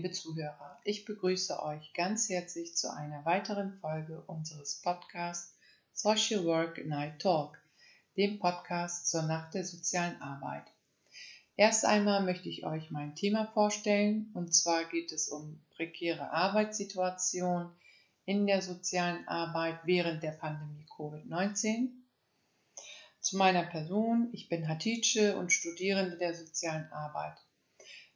liebe Zuhörer. Ich begrüße euch ganz herzlich zu einer weiteren Folge unseres Podcasts Social Work Night Talk, dem Podcast zur Nacht der sozialen Arbeit. Erst einmal möchte ich euch mein Thema vorstellen, und zwar geht es um prekäre Arbeitssituation in der sozialen Arbeit während der Pandemie Covid-19. Zu meiner Person, ich bin Hatice und Studierende der sozialen Arbeit.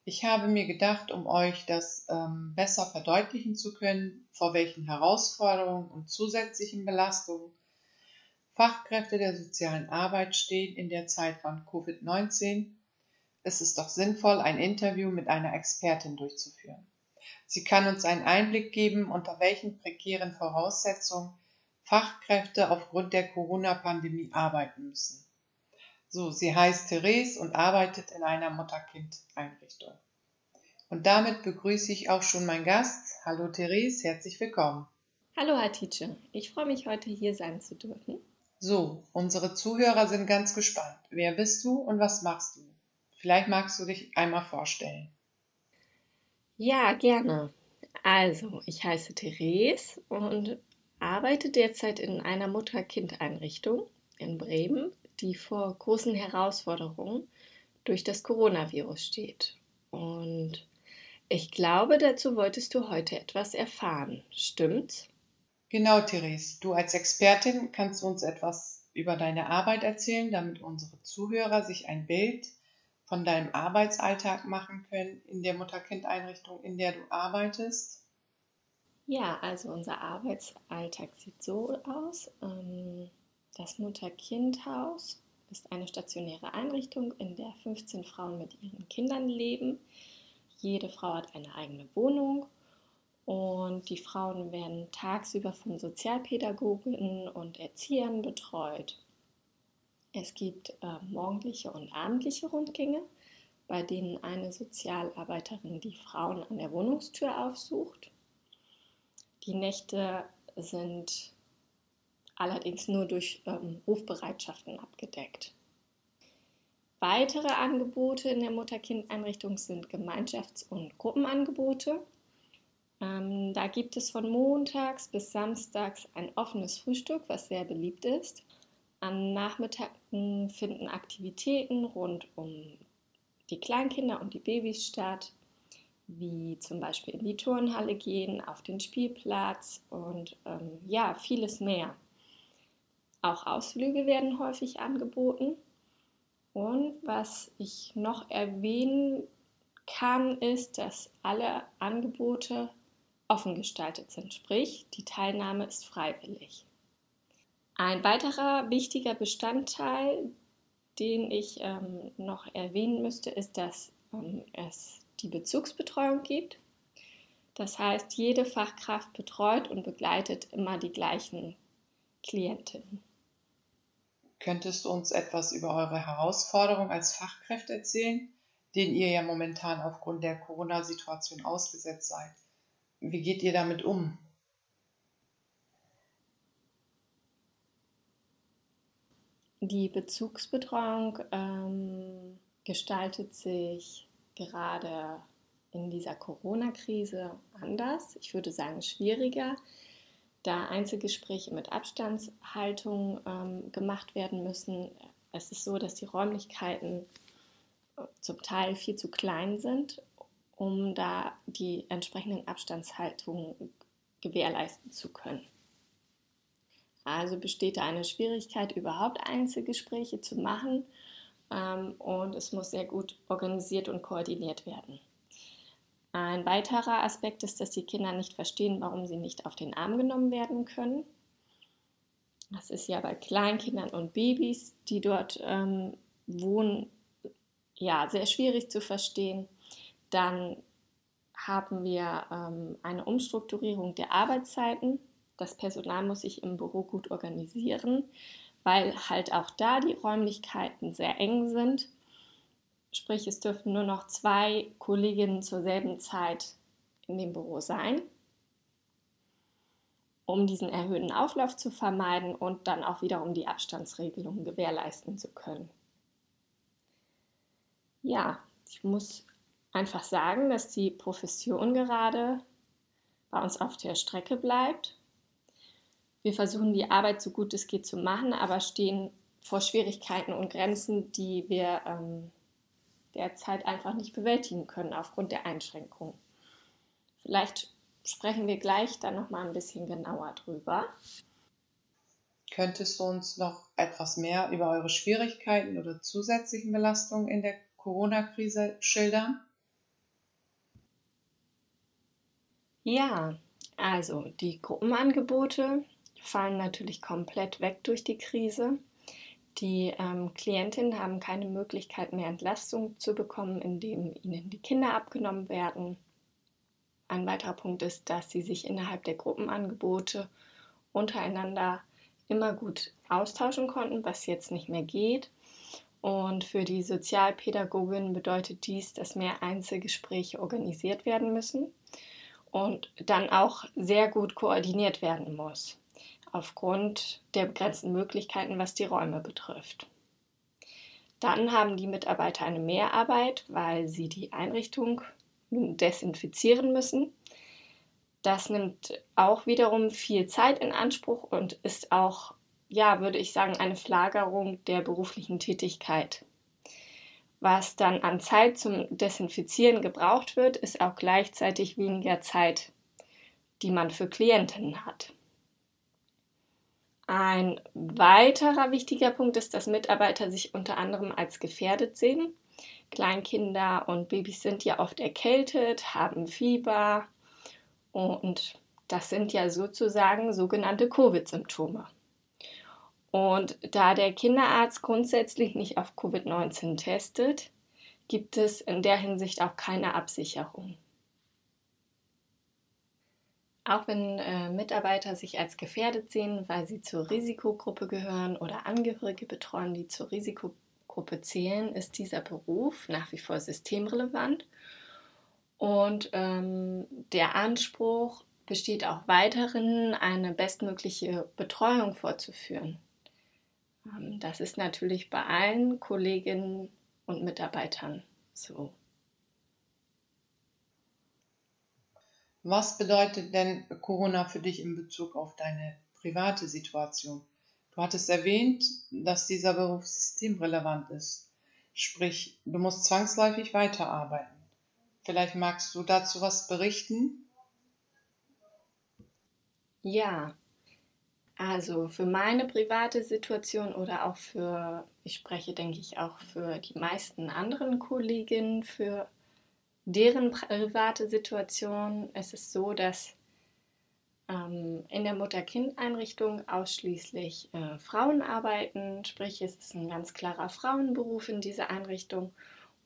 Ich habe mir gedacht, um euch das ähm, besser verdeutlichen zu können, vor welchen Herausforderungen und zusätzlichen Belastungen Fachkräfte der sozialen Arbeit stehen in der Zeit von Covid-19, ist es doch sinnvoll, ein Interview mit einer Expertin durchzuführen. Sie kann uns einen Einblick geben, unter welchen prekären Voraussetzungen Fachkräfte aufgrund der Corona-Pandemie arbeiten müssen. So, sie heißt Therese und arbeitet in einer Mutter-Kind-Einrichtung. Und damit begrüße ich auch schon meinen Gast. Hallo Therese, herzlich willkommen. Hallo Hatice, ich freue mich heute hier sein zu dürfen. So, unsere Zuhörer sind ganz gespannt. Wer bist du und was machst du? Vielleicht magst du dich einmal vorstellen. Ja, gerne. Also, ich heiße Therese und arbeite derzeit in einer Mutter-Kind-Einrichtung in Bremen die vor großen Herausforderungen durch das Coronavirus steht. Und ich glaube, dazu wolltest du heute etwas erfahren. Stimmt's? Genau, Therese. Du als Expertin kannst uns etwas über deine Arbeit erzählen, damit unsere Zuhörer sich ein Bild von deinem Arbeitsalltag machen können in der Mutter-Kind-Einrichtung, in der du arbeitest. Ja, also unser Arbeitsalltag sieht so aus. Ähm das Mutter-Kind-Haus ist eine stationäre Einrichtung, in der 15 Frauen mit ihren Kindern leben. Jede Frau hat eine eigene Wohnung und die Frauen werden tagsüber von Sozialpädagoginnen und Erziehern betreut. Es gibt äh, morgendliche und abendliche Rundgänge, bei denen eine Sozialarbeiterin die Frauen an der Wohnungstür aufsucht. Die Nächte sind allerdings nur durch ähm, Rufbereitschaften abgedeckt. Weitere Angebote in der Mutter-Kind-Einrichtung sind Gemeinschafts- und Gruppenangebote. Ähm, da gibt es von montags bis samstags ein offenes Frühstück, was sehr beliebt ist. An Nachmittagen finden Aktivitäten rund um die Kleinkinder und die Babys statt, wie zum Beispiel in die Turnhalle gehen, auf den Spielplatz und ähm, ja, vieles mehr. Auch Ausflüge werden häufig angeboten. Und was ich noch erwähnen kann, ist, dass alle Angebote offen gestaltet sind, sprich die Teilnahme ist freiwillig. Ein weiterer wichtiger Bestandteil, den ich ähm, noch erwähnen müsste, ist, dass ähm, es die Bezugsbetreuung gibt. Das heißt, jede Fachkraft betreut und begleitet immer die gleichen Klientinnen. Könntest du uns etwas über eure Herausforderung als Fachkräfte erzählen, denen ihr ja momentan aufgrund der Corona-Situation ausgesetzt seid? Wie geht ihr damit um? Die Bezugsbetreuung ähm, gestaltet sich gerade in dieser Corona-Krise anders. Ich würde sagen schwieriger, da Einzelgespräche mit Abstandshaltung ähm, gemacht werden müssen. Es ist so, dass die Räumlichkeiten äh, zum Teil viel zu klein sind, um da die entsprechenden Abstandshaltungen gewährleisten zu können. Also besteht da eine Schwierigkeit, überhaupt Einzelgespräche zu machen ähm, und es muss sehr gut organisiert und koordiniert werden. Ein weiterer Aspekt ist, dass die Kinder nicht verstehen, warum sie nicht auf den Arm genommen werden können. Das ist ja bei Kleinkindern und Babys, die dort ähm, wohnen, ja, sehr schwierig zu verstehen. Dann haben wir ähm, eine Umstrukturierung der Arbeitszeiten. Das Personal muss sich im Büro gut organisieren, weil halt auch da die Räumlichkeiten sehr eng sind Sprich, es dürften nur noch zwei Kolleginnen zur selben Zeit in dem Büro sein, um diesen erhöhten Auflauf zu vermeiden und dann auch wiederum die Abstandsregelungen gewährleisten zu können. Ja, ich muss einfach sagen, dass die Profession gerade bei uns auf der Strecke bleibt. Wir versuchen die Arbeit so gut es geht zu machen, aber stehen vor Schwierigkeiten und Grenzen, die wir ähm, derzeit einfach nicht bewältigen können aufgrund der Einschränkungen. Vielleicht sprechen wir gleich dann noch mal ein bisschen genauer drüber. Könntest du uns noch etwas mehr über eure Schwierigkeiten oder zusätzlichen Belastungen in der Corona-Krise schildern? Ja, also die Gruppenangebote fallen natürlich komplett weg durch die Krise. Die ähm, Klientinnen haben keine Möglichkeit mehr, Entlastung zu bekommen, indem ihnen die Kinder abgenommen werden. Ein weiterer Punkt ist, dass sie sich innerhalb der Gruppenangebote untereinander immer gut austauschen konnten, was jetzt nicht mehr geht. Und für die Sozialpädagogin bedeutet dies, dass mehr Einzelgespräche organisiert werden müssen und dann auch sehr gut koordiniert werden muss aufgrund der begrenzten Möglichkeiten, was die Räume betrifft. Dann haben die Mitarbeiter eine Mehrarbeit, weil sie die Einrichtung desinfizieren müssen. Das nimmt auch wiederum viel Zeit in Anspruch und ist auch, ja, würde ich sagen, eine Flagerung der beruflichen Tätigkeit. Was dann an Zeit zum Desinfizieren gebraucht wird, ist auch gleichzeitig weniger Zeit, die man für Klienten hat. Ein weiterer wichtiger Punkt ist, dass Mitarbeiter sich unter anderem als gefährdet sehen. Kleinkinder und Babys sind ja oft erkältet, haben Fieber und das sind ja sozusagen sogenannte Covid-Symptome. Und da der Kinderarzt grundsätzlich nicht auf Covid-19 testet, gibt es in der Hinsicht auch keine Absicherung. Auch wenn äh, Mitarbeiter sich als gefährdet sehen, weil sie zur Risikogruppe gehören oder Angehörige betreuen, die zur Risikogruppe zählen, ist dieser Beruf nach wie vor systemrelevant. Und ähm, der Anspruch besteht auch weiterhin, eine bestmögliche Betreuung vorzuführen. Ähm, das ist natürlich bei allen Kolleginnen und Mitarbeitern so. Was bedeutet denn Corona für dich in Bezug auf deine private Situation? Du hattest erwähnt, dass dieser Beruf systemrelevant ist. Sprich, du musst zwangsläufig weiterarbeiten. Vielleicht magst du dazu was berichten? Ja, also für meine private Situation oder auch für, ich spreche, denke ich, auch für die meisten anderen Kolleginnen, für deren private Situation ist es so, dass ähm, in der Mutter-Kind-Einrichtung ausschließlich äh, Frauen arbeiten, sprich es ist ein ganz klarer Frauenberuf in dieser Einrichtung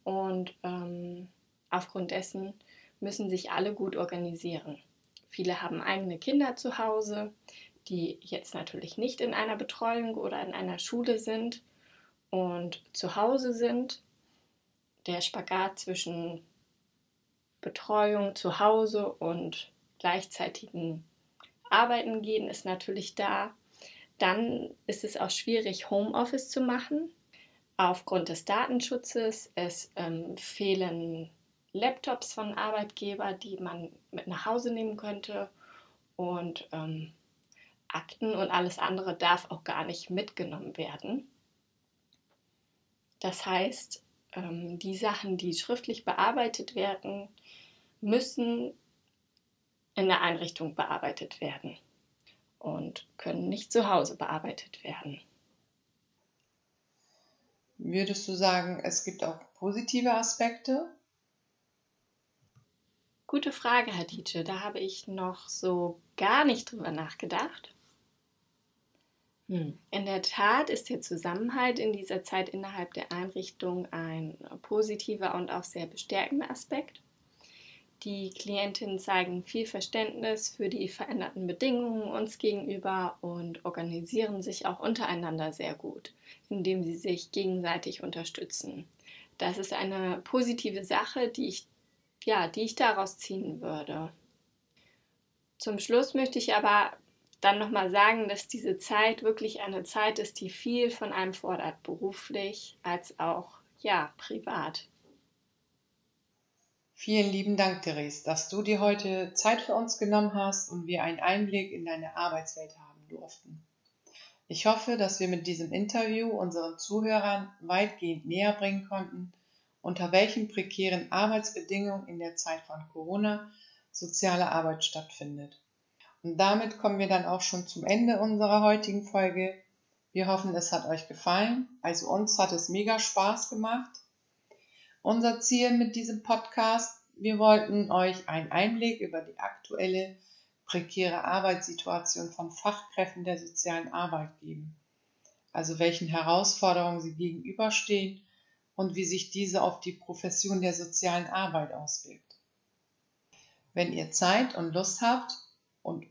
und ähm, aufgrund dessen müssen sich alle gut organisieren. Viele haben eigene Kinder zu Hause, die jetzt natürlich nicht in einer Betreuung oder in einer Schule sind und zu Hause sind. Der Spagat zwischen Betreuung zu Hause und gleichzeitigen Arbeiten gehen ist natürlich da. Dann ist es auch schwierig, Homeoffice zu machen. Aufgrund des Datenschutzes. Es ähm, fehlen Laptops von Arbeitgebern, die man mit nach Hause nehmen könnte. Und ähm, Akten und alles andere darf auch gar nicht mitgenommen werden. Das heißt, ähm, die Sachen, die schriftlich bearbeitet werden, müssen in der Einrichtung bearbeitet werden und können nicht zu Hause bearbeitet werden. Würdest du sagen, es gibt auch positive Aspekte? Gute Frage, Herr Dietsche. Da habe ich noch so gar nicht drüber nachgedacht. Hm. In der Tat ist der Zusammenhalt in dieser Zeit innerhalb der Einrichtung ein positiver und auch sehr bestärkender Aspekt. Die Klientinnen zeigen viel Verständnis für die veränderten Bedingungen uns gegenüber und organisieren sich auch untereinander sehr gut, indem sie sich gegenseitig unterstützen. Das ist eine positive Sache, die ich, ja, die ich daraus ziehen würde. Zum Schluss möchte ich aber dann nochmal sagen, dass diese Zeit wirklich eine Zeit ist, die viel von einem fordert, beruflich als auch ja, privat. Vielen lieben Dank, Therese, dass du dir heute Zeit für uns genommen hast und wir einen Einblick in deine Arbeitswelt haben durften. Ich hoffe, dass wir mit diesem Interview unseren Zuhörern weitgehend näher bringen konnten, unter welchen prekären Arbeitsbedingungen in der Zeit von Corona soziale Arbeit stattfindet. Und damit kommen wir dann auch schon zum Ende unserer heutigen Folge. Wir hoffen, es hat euch gefallen. Also uns hat es mega Spaß gemacht unser Ziel mit diesem Podcast. Wir wollten euch einen Einblick über die aktuelle prekäre Arbeitssituation von Fachkräften der sozialen Arbeit geben. Also welchen Herausforderungen sie gegenüberstehen und wie sich diese auf die Profession der sozialen Arbeit auswirkt. Wenn ihr Zeit und Lust habt und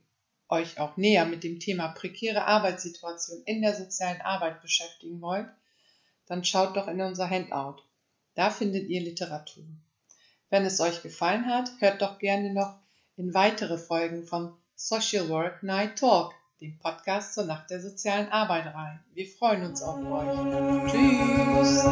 euch auch näher mit dem Thema prekäre Arbeitssituation in der sozialen Arbeit beschäftigen wollt, dann schaut doch in unser Handout. Da findet ihr Literatur. Wenn es euch gefallen hat, hört doch gerne noch in weitere Folgen von Social Work Night Talk, dem Podcast zur Nacht der sozialen Arbeit rein. Wir freuen uns auf euch. Tschüss.